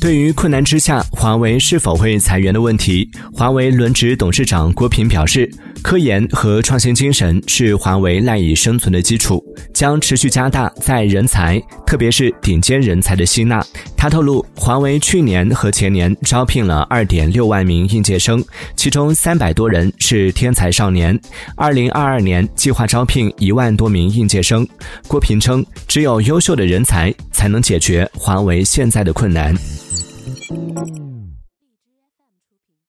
对于困难之下华为是否会裁员的问题，华为轮值董事长郭平表示，科研和创新精神是华为赖以生存的基础，将持续加大在人才，特别是顶尖人才的吸纳。他透露，华为去年和前年招聘了二点六万名应届生，其中三百多人是天才少年。二零二二年计划招聘一万多名应届生。郭平称，只有优秀的人才才能解决华为现在的困难。